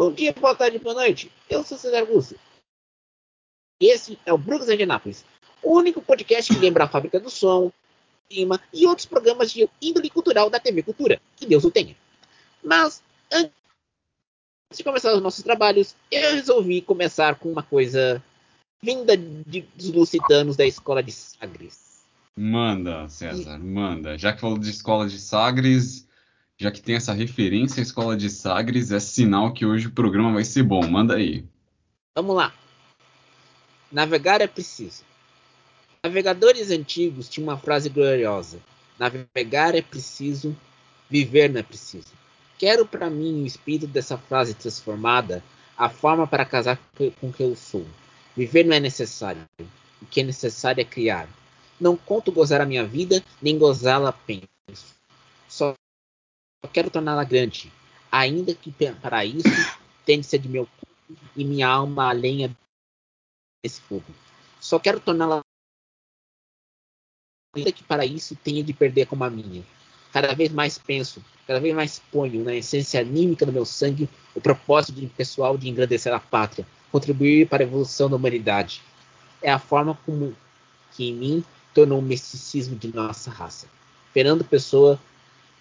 Bom dia, boa tarde, boa noite. Eu sou César Augusto. Esse é o Brooks Anápolis, o único podcast que lembra a Fábrica do Som, Clima e outros programas de índole cultural da TV Cultura. Que Deus o tenha. Mas, antes de começar os nossos trabalhos, eu resolvi começar com uma coisa vinda de, dos lusitanos da escola de Sagres. Manda, César, e... manda. Já que falou de escola de Sagres, já que tem essa referência à escola de Sagres, é sinal que hoje o programa vai ser bom. Manda aí. Vamos lá. Navegar é preciso. Navegadores antigos tinham uma frase gloriosa: Navegar é preciso, viver não é preciso. Quero para mim o espírito dessa frase transformada, a forma para casar com o que eu sou. Viver não é necessário. O que é necessário é criar. Não conto gozar a minha vida, nem gozá-la apenas. Só quero torná-la grande, ainda que para isso tenha de ser de meu corpo e minha alma a lenha desse fogo. Só quero torná-la ainda que para isso tenha de perder como a minha. Cada vez mais penso, cada vez mais ponho na essência anímica do meu sangue o propósito pessoal de engrandecer a pátria, contribuir para a evolução da humanidade. É a forma como que em mim tornou o misticismo de nossa raça. Fernando Pessoa,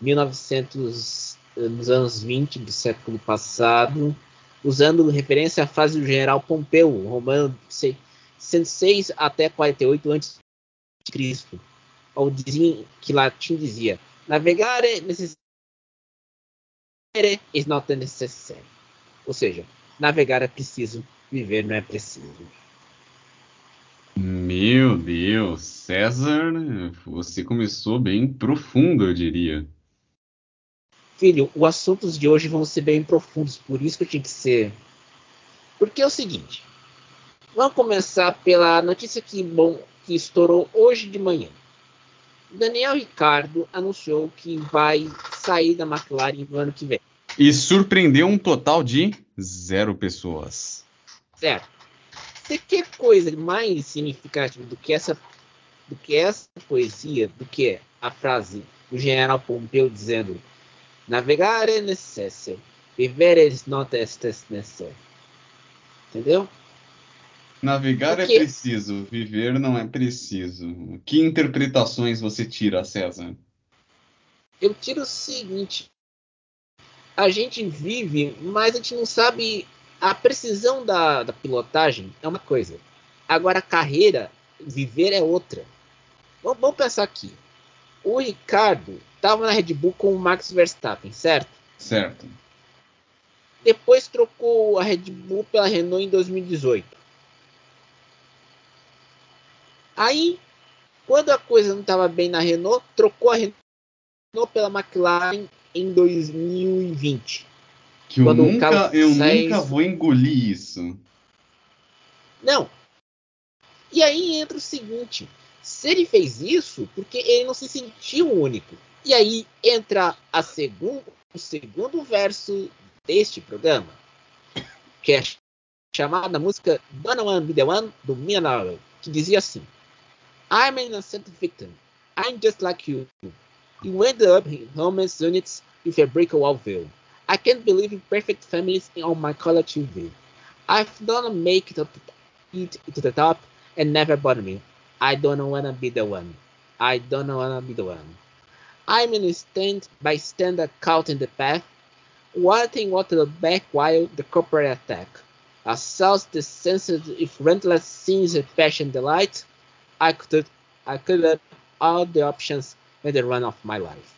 1900, nos anos 20 do século passado, usando referência à fase do general Pompeu, romano 106 até 48 a.C., ou dizia que latim dizia: navegare necessare is not necessary. Ou seja, navegar é preciso, viver não é preciso. Meu Deus, César, você começou bem profundo, eu diria. Filho, os assuntos de hoje vão ser bem profundos, por isso que eu tinha que ser. Porque é o seguinte. Vamos começar pela notícia que, bom, que estourou hoje de manhã. Daniel Ricardo anunciou que vai sair da McLaren no ano que vem. E surpreendeu um total de zero pessoas. Certo. Você quer coisa mais significativa do que essa, do que essa poesia, do que a frase do general Pompeu dizendo Navegar é necessário. Viver é not necessário. Entendeu? Navegar Porque... é preciso, viver não é preciso. Que interpretações você tira, César? Eu tiro o seguinte: a gente vive, mas a gente não sabe. A precisão da, da pilotagem é uma coisa. Agora, a carreira, viver é outra. Vamos, vamos pensar aqui. O Ricardo estava na Red Bull com o Max Verstappen, certo? Certo. Depois trocou a Red Bull pela Renault em 2018. Aí, quando a coisa não estava bem na Renault, trocou a Renault pela McLaren em 2020. Que eu, nunca, eu nunca vou engolir isso. Não. E aí entra o seguinte: se ele fez isso, porque ele não se sentiu único. E aí entra a o segundo verso deste programa, que é chamada música Donna One Be The One, do Mia que dizia assim I'm an innocent victim. I'm just like you. You ended up in homeless units with a wall view. I can't believe in perfect families on my color TV. I've done make it up to the top and never bother me. I don't wanna be the one. I don't wanna be the one. I'm in a stand by stand caught in the path, wanting what to back while the corporate attack. Assaults the senses if relentless scenes of passion delight. I could I could have all the options in the run of my life.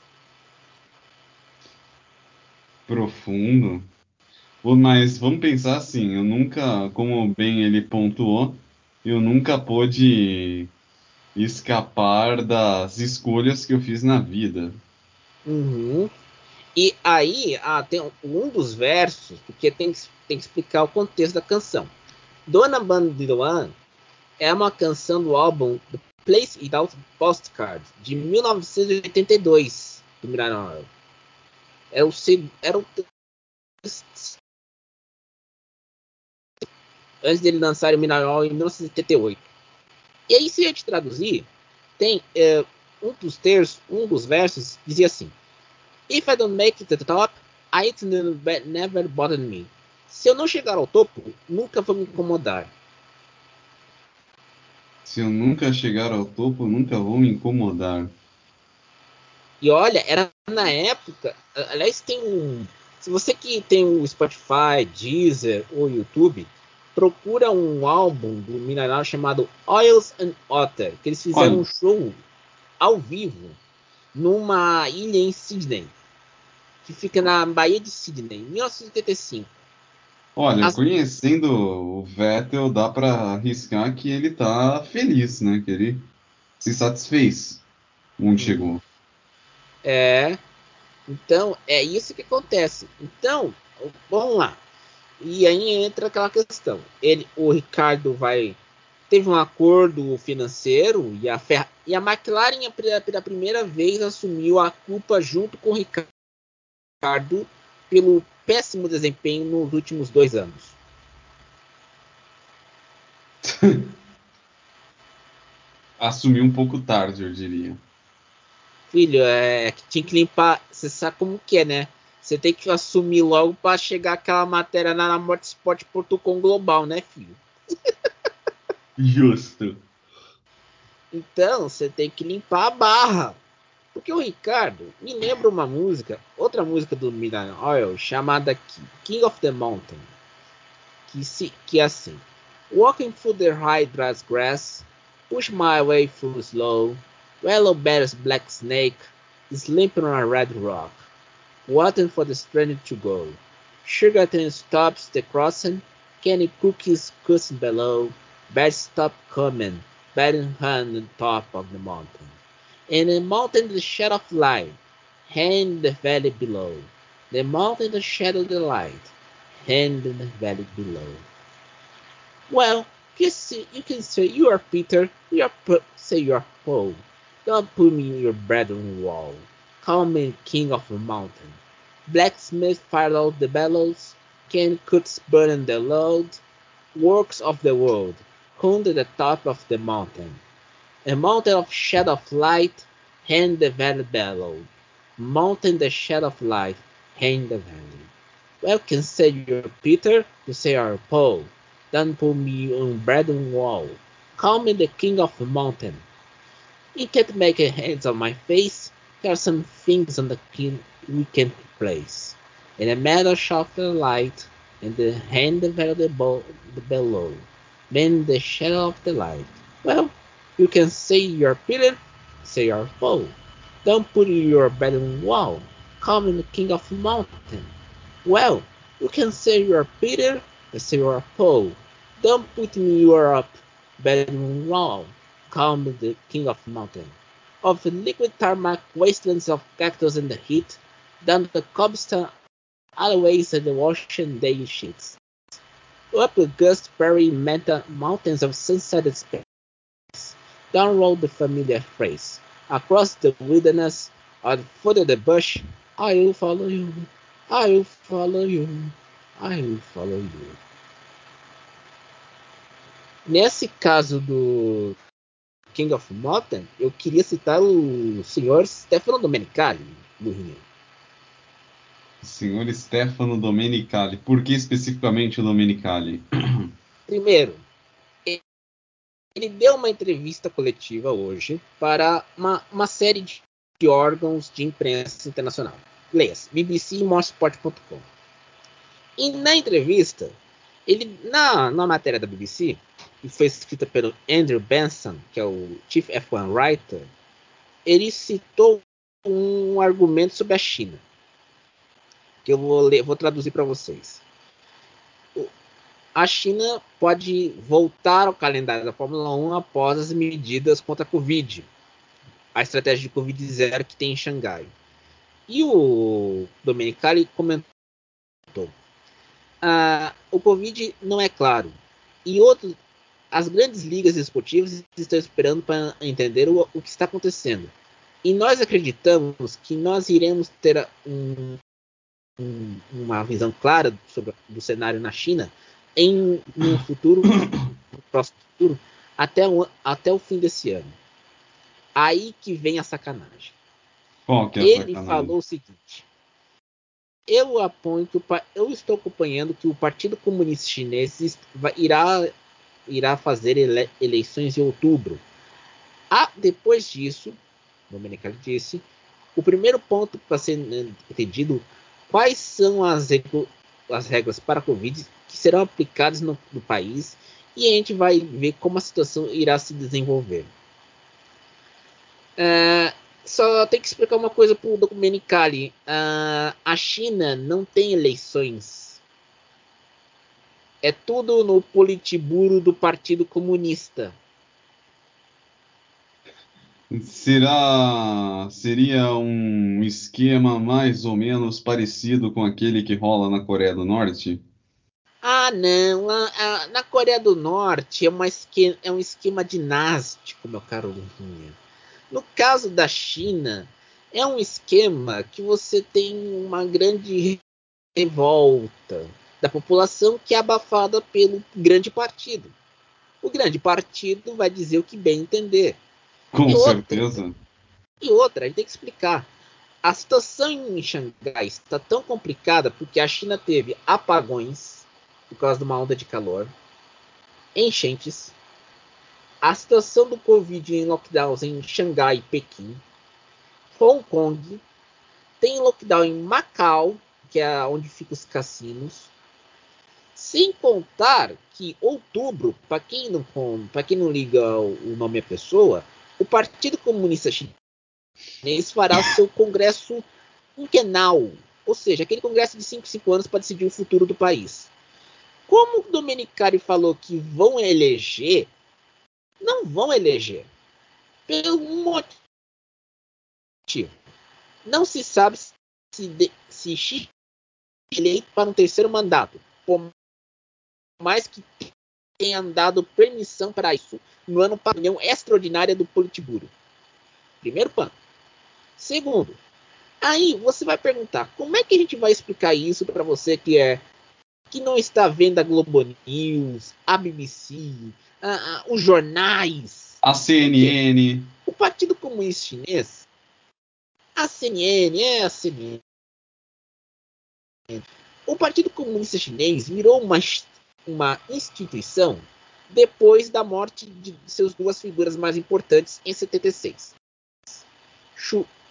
Profundo. Mas vamos pensar assim, eu nunca, como bem ele pontuou, eu nunca pude escapar das escolhas que eu fiz na vida. Uhum. E aí ah, tem um dos versos, porque tem, tem que explicar o contexto da canção. Dona Bandidoan é uma canção do álbum The Place Without Postcard, de 1982, do Miranor. É o, era o antes dele lançar o Mineral em 1978. E aí, se a gente traduzir, tem é, um dos terços, um dos versos dizia assim: If I don't make it to the top, I it never bother me. Se eu não chegar ao topo, nunca vou me incomodar. Se eu nunca chegar ao topo, nunca vou me incomodar. E olha, era na época. Aliás, tem um. Se você que tem o Spotify, Deezer ou YouTube, procura um álbum do Mineral chamado Oils and Otter, que eles fizeram Olha. um show ao vivo numa ilha em Sydney, que fica na Baía de Sydney, em 1985. Olha, As... conhecendo o Vettel, dá para arriscar que ele tá feliz, né? Que ele se satisfez onde hum. chegou. É. Então, é isso que acontece. Então, vamos lá. E aí entra aquela questão. Ele, o Ricardo vai teve um acordo financeiro e a, Fer, e a McLaren pela primeira vez assumiu a culpa junto com o Ricardo pelo péssimo desempenho nos últimos dois anos. Assumiu um pouco tarde, eu diria. Filho, é que tinha que limpar. Você sabe como que é, né? Você tem que assumir logo para chegar aquela matéria na Motorsport.com global, né, filho? Justo. Então, você tem que limpar a barra. Porque o Ricardo me lembra uma música, outra música do Midnight Oil, chamada King of the Mountain. Que, se, que é assim: Walking through the high dry grass, push my way through slow, yellow bear's black snake, sleeping on a red rock, waiting for the stranger to go. Sugar train stops the crossing, candy cookies cussing below, birds stop coming, batting hand on top of the mountain. In the mountain the shadow of light, hand the valley below. The mountain the shadow of the light, hand the valley below. Well, you see, you can say you are Peter, you are say you are Paul. Don't put me in your bedroom wall. Call me king of the mountain. Blacksmith fired out the bellows, can cuts burn the load, works of the world, to the top of the mountain. A mountain of shed of light, hand the valley below. Mountain the shed of light, hand the valley. Well, can say you're Peter, you say you're Paul. Don't put me on bedroom wall. Call me the king of the mountain. You can't make a hands on my face. There are some things on the king we can place. In a meadow of the light, in the hand of the, bo- the below, then the shadow of the light. Well, you can say you're Peter, say you're Paul. Don't put your bed on wall. Call me the king of mountain. Well, you can say you're Peter, say you're Paul. Don't put me your up bed on wall. Call me the king of mountain. Of the liquid tarmac wastelands of cactus in the heat, down the cobblestone alleyways and the ocean day sheets. Up the gust prairie mountains of sunsetted space. Down rolled the familiar phrase. Across the wilderness, the foot of the bush, I will follow you, I will follow you, I will follow you. Nesse caso do King of Mountain, eu queria citar o senhor Stefano Domenicali, do Rio. Senhor Stefano Domenicali. Por que especificamente o Domenicali? Primeiro, ele deu uma entrevista coletiva hoje para uma, uma série de órgãos de imprensa internacional. Leia-se, BBC e Motorsport.com. E na entrevista, ele na, na matéria da BBC, que foi escrita pelo Andrew Benson, que é o Chief F1 Writer, ele citou um argumento sobre a China que eu vou, ler, vou traduzir para vocês. A China pode voltar ao calendário da Fórmula 1 após as medidas contra a Covid, a estratégia de Covid zero que tem em Xangai. E o Domenicali comentou: ah, o Covid não é claro. E outros, as grandes ligas esportivas estão esperando para entender o, o que está acontecendo. E nós acreditamos que nós iremos ter um, um, uma visão clara sobre do cenário na China em um futuro, no próximo futuro, até o, até o fim desse ano. Aí que vem a sacanagem. Bom, é Ele sacanagem? falou o seguinte: eu aponho que o, eu estou acompanhando que o Partido Comunista Chinês irá, irá fazer ele, eleições em outubro. Ah, depois disso, Domenicali disse, o primeiro ponto para ser entendido quais são as, as regras para a Covid que serão aplicadas no, no, país e a gente vai ver como a situação irá se desenvolver. Uh, só tem que explicar uma coisa para o Domenicali. Uh, a China não tem eleições. É tudo no Politburo do Partido Comunista. Será seria um esquema mais ou menos parecido com aquele que rola na Coreia do Norte? Ah, não. A, a, na Coreia do Norte é, uma esquema, é um esquema dinástico, meu caro Luquinha. No caso da China, é um esquema que você tem uma grande revolta da população que é abafada pelo grande partido. O grande partido vai dizer o que bem entender. Com e certeza. Outra, e outra, a gente tem que explicar. A situação em Xangai está tão complicada porque a China teve apagões por causa de uma onda de calor, enchentes, a situação do Covid em lockdowns em Xangai e Pequim, Hong Kong, tem lockdown em Macau, que é onde ficam os cassinos, sem contar que outubro, para quem não quem não liga o nome à pessoa, o Partido Comunista Chinês fará seu congresso quinquenal, ou seja, aquele congresso de 5 5 anos para decidir o futuro do país. Como o Domenicari falou que vão eleger, não vão eleger. Pelo motivo. Não se sabe se, de, se Xi eleito para um terceiro mandato, por mais que tenha dado permissão para isso no ano para reunião extraordinária do Politburo. Primeiro ponto. Segundo, aí você vai perguntar como é que a gente vai explicar isso para você que é que não está vendo a Globo News, a BBC, a, a, os jornais, a CNN, o Partido Comunista Chinês, a CNN é a CNN. O Partido Comunista Chinês virou uma, uma instituição depois da morte de seus duas figuras mais importantes em 76.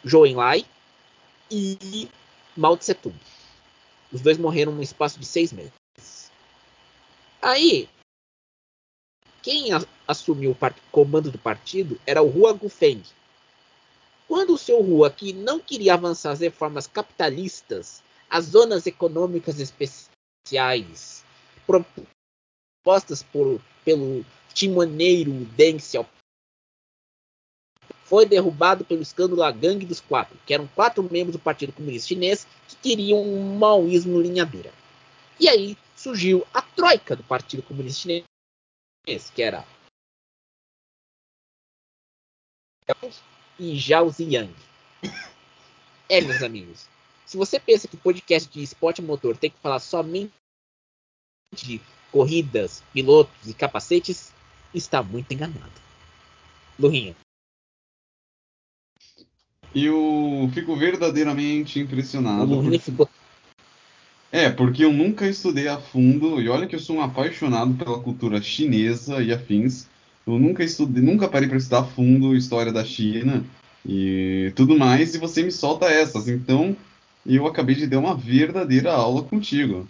Zhou Enlai e Mao Tse Tung. Os dois morreram no espaço de seis meses. Aí, quem assumiu o comando do partido era o Hua Gufeng. Quando o seu Hua, que não queria avançar as reformas capitalistas, as zonas econômicas especiais, propostas por, pelo timoneiro Deng foi derrubado pelo escândalo A Gangue dos Quatro, que eram quatro membros do Partido Comunista Chinês que queriam um maoísmo linha dura. E aí surgiu a troika do Partido Comunista Chinês, que era e Zhao Ziyang. É, meus amigos, se você pensa que o podcast de esporte motor tem que falar somente de corridas, pilotos e capacetes, está muito enganado. Lurinha. Eu fico verdadeiramente impressionado. O porque... ficou... É, porque eu nunca estudei a fundo, e olha que eu sou um apaixonado pela cultura chinesa e afins. Eu nunca estudei, nunca parei para estudar a fundo a história da China e tudo mais, e você me solta essas. Então, eu acabei de dar uma verdadeira aula contigo.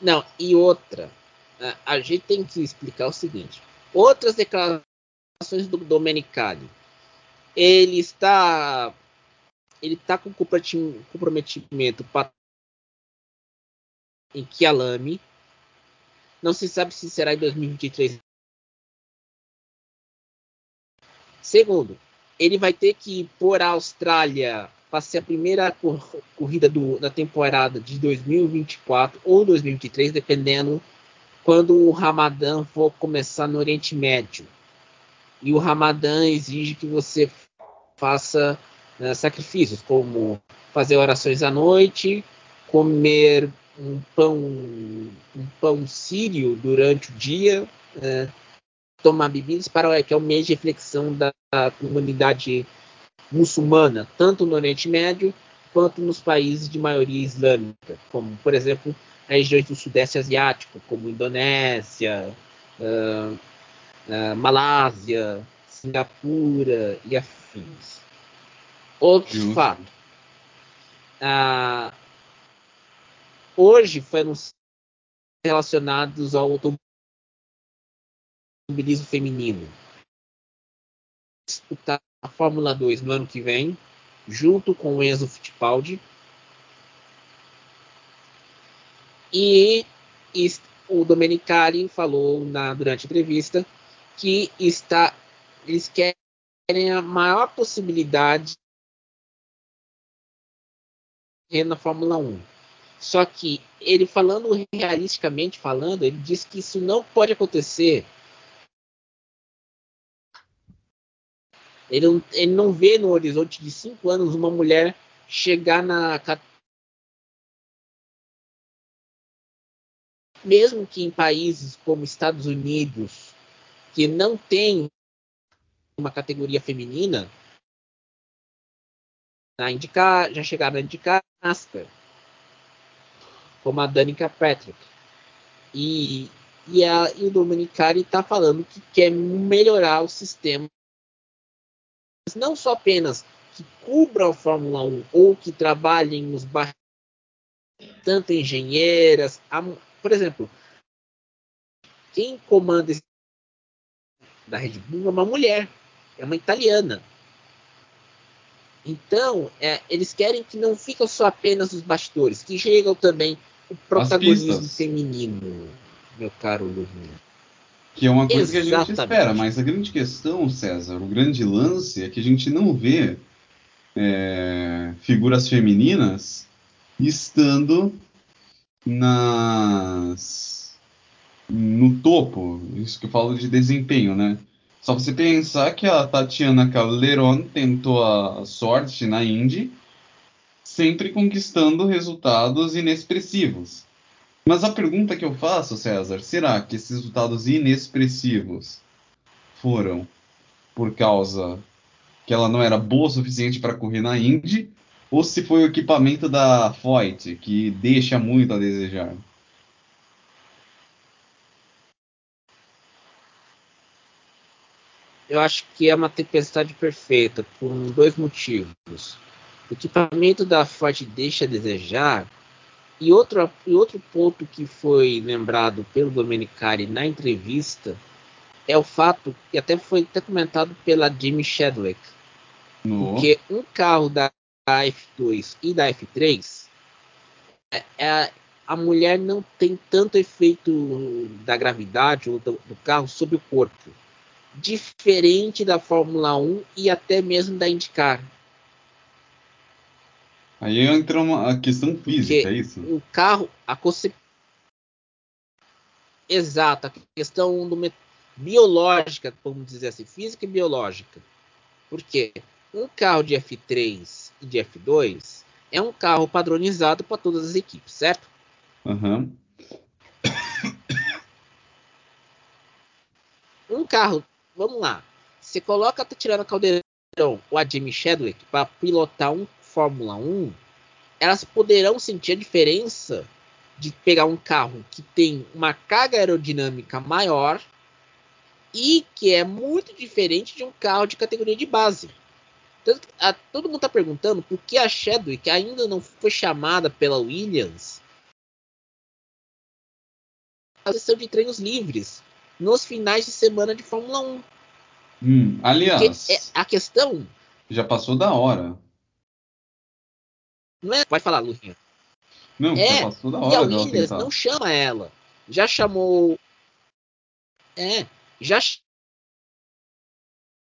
Não, e outra, a gente tem que explicar o seguinte: outras declarações do Domenicali, ele está ele está com comprometimento em Kialami. Não se sabe se será em 2023. Segundo, ele vai ter que ir por a Austrália para ser a primeira cor corrida do, da temporada de 2024 ou 2023, dependendo quando o Ramadã for começar no Oriente Médio. E o Ramadã exige que você faça né, sacrifícios, como fazer orações à noite, comer um pão, um pão sírio durante o dia, né, tomar bebidas para que é o mês de reflexão da comunidade muçulmana, tanto no Oriente Médio quanto nos países de maioria islâmica, como, por exemplo, regiões do Sudeste Asiático, como Indonésia, uh, uh, Malásia, Singapura e afins. Outro Justo. fato. Uh, hoje foi relacionados ao automobilismo feminino. Disputar a Fórmula 2 no ano que vem, junto com o Enzo Fittipaldi. E, e o Domenicali falou na, durante a entrevista que está, eles querem a maior possibilidade na Fórmula 1. Só que ele falando realisticamente falando, ele diz que isso não pode acontecer Ele não, ele não vê no horizonte de cinco anos uma mulher chegar na. Mesmo que em países como Estados Unidos, que não tem uma categoria feminina, a indicar, já chegaram a indicar NASCAR, como a Danica Patrick. E, e, a, e o Dominicari está falando que quer melhorar o sistema não só apenas que cubram a Fórmula 1 ou que trabalhem nos bar... tanto engenheiras, a... por exemplo, quem comanda esse... da Red Bull é uma mulher, é uma italiana. Então, é, eles querem que não fiquem só apenas os bastidores, que chegam também o protagonismo feminino, meu caro Lurinho. Que é uma coisa Exatamente. que a gente espera, mas a grande questão, César, o grande lance é que a gente não vê é, figuras femininas estando nas no topo, isso que eu falo de desempenho, né? Só você pensar que a Tatiana Calderon tentou a sorte na Indy, sempre conquistando resultados inexpressivos. Mas a pergunta que eu faço, César, será que esses resultados inexpressivos foram por causa que ela não era boa o suficiente para correr na Indy, ou se foi o equipamento da Foyt que deixa muito a desejar? Eu acho que é uma tempestade perfeita por dois motivos. O equipamento da Ford deixa a desejar e outro, e outro ponto que foi lembrado pelo Domenicali na entrevista é o fato, que até foi até comentado pela Jimmy Shadwick, no. porque um carro da F2 e da F3, é, é, a mulher não tem tanto efeito da gravidade ou do, do carro sobre o corpo, diferente da Fórmula 1 e até mesmo da IndyCar. Aí entra uma a questão física, é isso? O carro, a concepção. Exato, a questão do biológica, vamos dizer assim, física e biológica. Porque um carro de F3 e de F2 é um carro padronizado para todas as equipes, certo? Uhum. Um carro, vamos lá. Você coloca a Tatiana Caldeirão ou a Jamie Chadwick para pilotar um Fórmula 1, elas poderão sentir a diferença de pegar um carro que tem uma carga aerodinâmica maior e que é muito diferente de um carro de categoria de base. Tanto a, todo mundo está perguntando por que a Chadwick ainda não foi chamada pela Williams a sessão de treinos livres nos finais de semana de Fórmula 1. Hum, aliás, é, a questão já passou da hora. Não é? Pode falar, Luquinha. Não, é, passou da hora. E a Williams não chama ela. Já chamou. É, já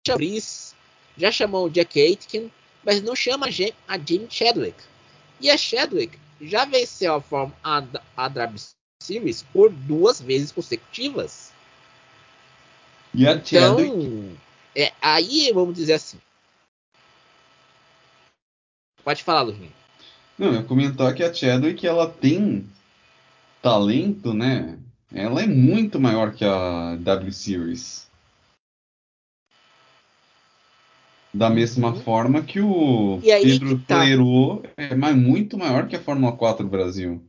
Chris, já chamou o Jack Aitken, mas não chama a Jim Chadwick. E a Chadwick já venceu a forma a, a Series por duas vezes consecutivas. E a então, Chadwick? É, aí vamos dizer assim. Pode falar, Luquinha. Não, eu comentar que a Chadwick ela tem talento, né? Ela é muito maior que a W Series. Da mesma Uhum. forma que o Pedro que tá. É mais, muito maior que a Fórmula 4 do Brasil.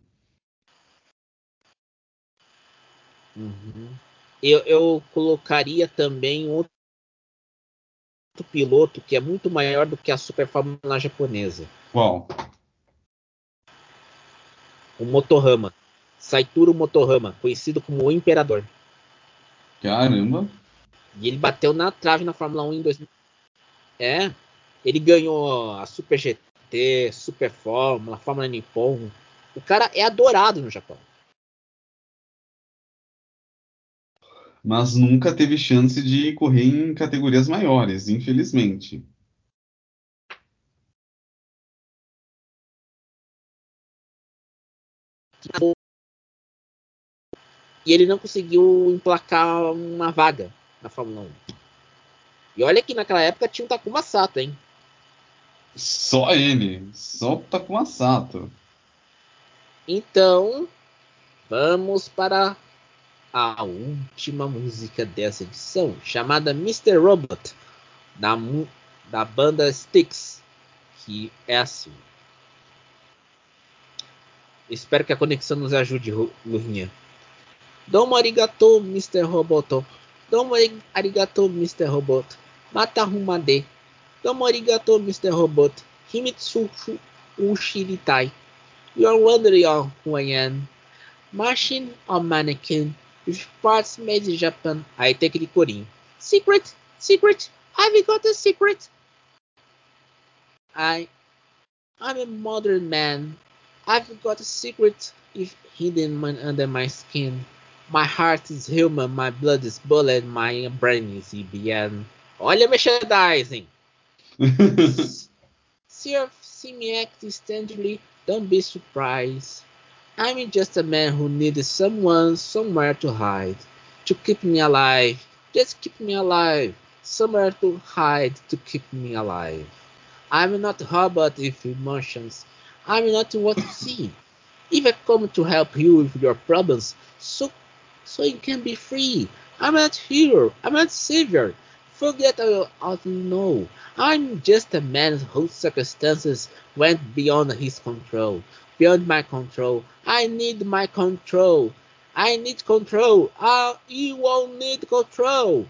Uhum. Eu, eu colocaria também outro piloto que é muito maior do que a Super Fórmula japonesa. Qual? O Motorama. Saituro Motorama, conhecido como o Imperador. Caramba. E ele bateu na trave na Fórmula 1 em 2000. É. Ele ganhou a Super GT, Super Fórmula, Fórmula Nippon. O cara é adorado no Japão. Mas nunca teve chance de correr em categorias maiores, infelizmente. E ele não conseguiu emplacar uma vaga na Fórmula 1. E olha que naquela época tinha o Takuma Sato, hein? Só ele, só o Takuma Sato. Então, vamos para a última música dessa edição, chamada Mr. Robot, da, da banda Styx, que é assim. Espero que a conexão nos ajude, Lurinha. Domo arigato, Mr. Roboto. Domo arigato, Mr. Robot. Mata Humade. Domo arigato, Mr. Robot. Himitsu Ushiritai. You are wondering who I am. Machine or mannequin with parts made in Japan. I take the corinho. Secret, secret, I've got a secret. I, I'm a modern man. I've got a secret if hidden under my skin. My heart is human, my blood is bullet, my brain is EBN. Olha merchandising! see, see me act strangely, don't be surprised. I'm just a man who needed someone somewhere to hide. To keep me alive. Just keep me alive. Somewhere to hide to keep me alive. I'm not a robot with emotions. I'm not what you see. If I come to help you with your problems, so so you can be free. I'm not hero. I'm not savior. Forget all you know. I'm just a man whose circumstances went beyond his control beyond my control. I need my control. I need control. Uh, you won't need control.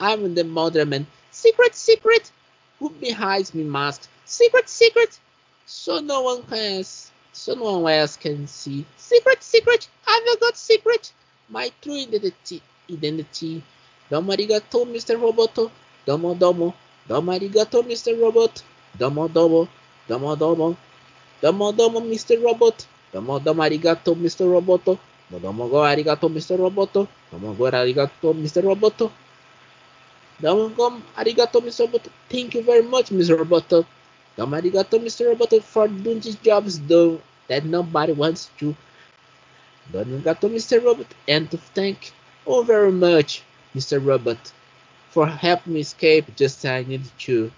I'm the modern man. Secret, secret. Who behind me mask? Secret, secret. So no one can, so no one else can see. Secret, secret. I've got secret. My true identity, identity. Domo arigato, Mr. Roboto. Domo, domo. Domo arigato, Mr. Robot. Domo, domo. Domo, domo. Domo domo Mr. Robot. Domo domo arigato Mr. Roboto. Domo go arigato Mr. Roboto. Domo go arigato Mr. Roboto. Domo go arigato Mr. Roboto. Thank you very much Mr. Roboto. Domo arigato Mr. Roboto for doing these jobs though that nobody wants to. Domo arigato Mr. Robot. And to thank oh very much Mr. Robot for helping me escape just as I needed to.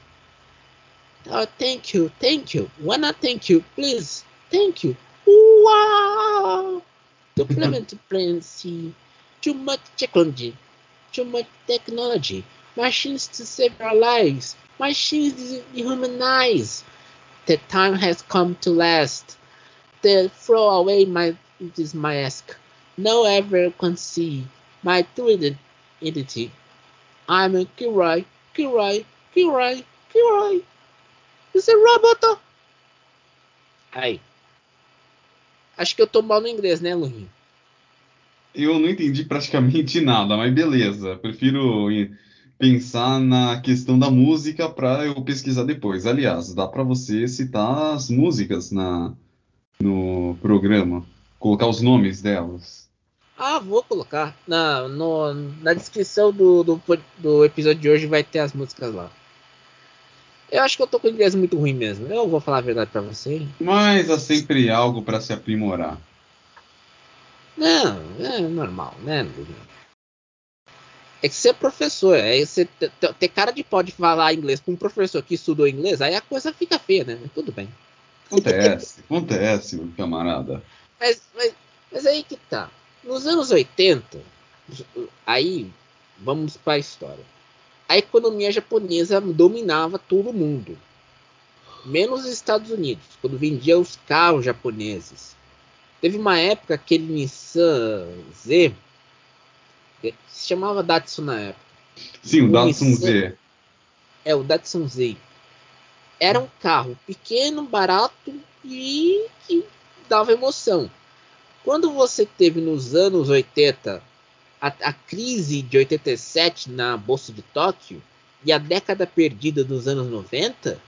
Oh, thank you, thank you. Wanna thank you, please. Thank you. Wow! Complement plan C. Too much technology. Too much technology. Machines to save our lives. Machines to dehumanize. The time has come to last. The throw away my this mask. No ever can see my true identity. I'm a Kirai, Kirai, Kirai, Kirai. Isso é Roboto. Aí. Acho que eu tô mal no inglês, né, Lurinho? Eu não entendi praticamente nada, mas beleza. Prefiro pensar na questão da música para eu pesquisar depois. Aliás, dá para você citar as músicas na, no programa, colocar os nomes delas. Ah, vou colocar. Na, no, na descrição do, do, do episódio de hoje vai ter as músicas lá. Eu acho que eu tô com inglês muito ruim mesmo. Eu vou falar a verdade para você. Mas há sempre algo para se aprimorar. Não, é normal, né? É que ser professor, é você ter cara de pode falar inglês com um professor que estudou inglês, aí a coisa fica feia, né? Tudo bem. Acontece, acontece, meu camarada. Mas, mas, mas aí que tá. Nos anos 80, aí vamos para a história. a economia japonesa dominava todo mundo, menos os Estados Unidos, quando vendia os carros japoneses. Teve uma época que aquele Nissan Z se chamava Datsun na época. Sim, o, o Datsun Nissan, Z. É, o Datsun Z. Era um carro pequeno, barato e que dava emoção. Quando você teve nos anos 80 a, a crise de 87 na Bolsa de Tóquio e a década perdida dos anos 90,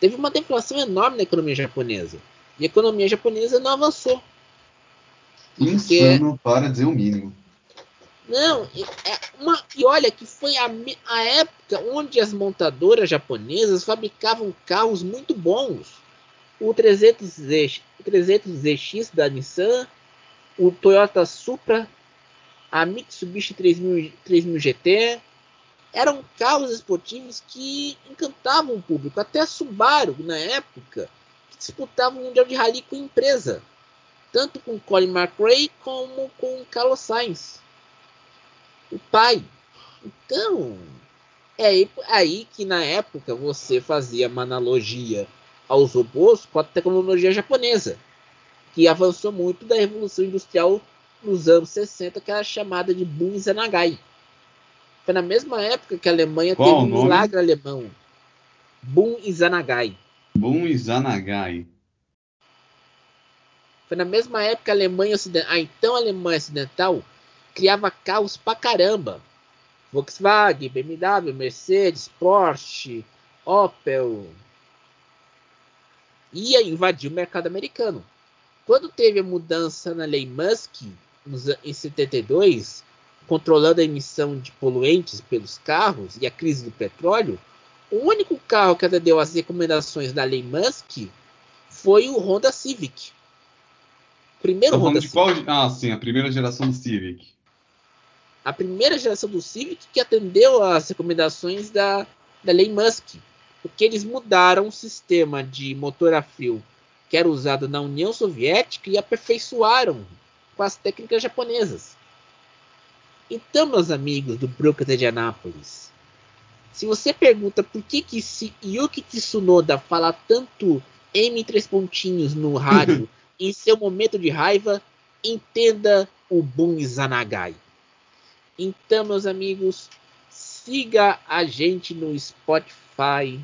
teve uma deflação enorme na economia japonesa. E a economia japonesa não avançou. Insano porque... para dizer o mínimo. Não, é uma, e olha que foi a, a época onde as montadoras japonesas fabricavam carros muito bons. O 300Z, o 300ZX da Nissan, o Toyota Supra a Mitsubishi 3000, 3000 GT. Eram carros esportivos que encantavam o público. Até a Subaru, na época, disputava o Mundial de Rally com empresa. Tanto com Colin McRae como com Carlos Sainz. O pai. Então, é aí que na época você fazia uma analogia aos robôs com a tecnologia japonesa, que avançou muito da Revolução Industrial nos anos 60, que era chamada de Boom. Foi na mesma época que a Alemanha Qual teve um milagre alemão. Boom Izanagai. Boom Izanagai. Foi na mesma época que a Alemanha Ocidental, a então Alemanha Ocidental, criava carros pra caramba. Volkswagen, BMW, Mercedes, Porsche, Opel. Ia invadir o mercado americano. Quando teve a mudança na lei Musk, em 72, controlando a emissão de poluentes pelos carros e a crise do petróleo, o único carro que atendeu às recomendações da lei Musk foi o Honda Civic. Primeiro Honda Civic. Qual... Ah, sim, a primeira geração do Civic. A primeira geração do Civic que atendeu às recomendações da, da lei Musk. Porque eles mudaram o sistema de motor a frio que era usado na União Soviética e aperfeiçoaram com as técnicas japonesas. Então, meus amigos do Broker de Anápolis, se você pergunta por que, que Yuki Tsunoda fala tanto M três pontinhos no rádio em seu momento de raiva, entenda o Bun Zanagai. Então, meus amigos, siga a gente no Spotify.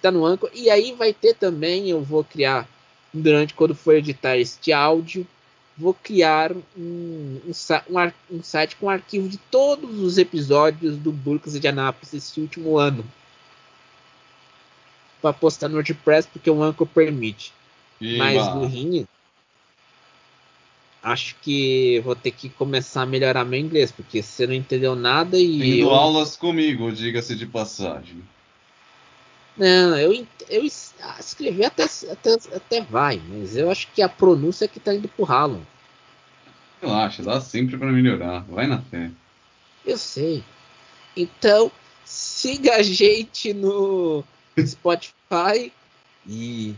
Tá no Anchor. E aí vai ter também, eu vou criar durante quando for editar este áudio, vou criar um, um, um, um site com arquivo de todos os episódios do Burcas de Anápolis esse último ano. Para postar no WordPress, porque o Anchor permite. Mas no acho que vou ter que começar a melhorar meu inglês, porque você não entendeu nada e. Tendo eu... aulas comigo, diga-se de passagem. Não, eu, eu escrever até, até, até vai, mas eu acho que a pronúncia é que tá indo pro ralo. Relaxa, dá sempre para melhorar. Vai na fé. Eu sei. Então, siga a gente no Spotify e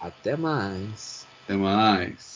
até mais. Até mais.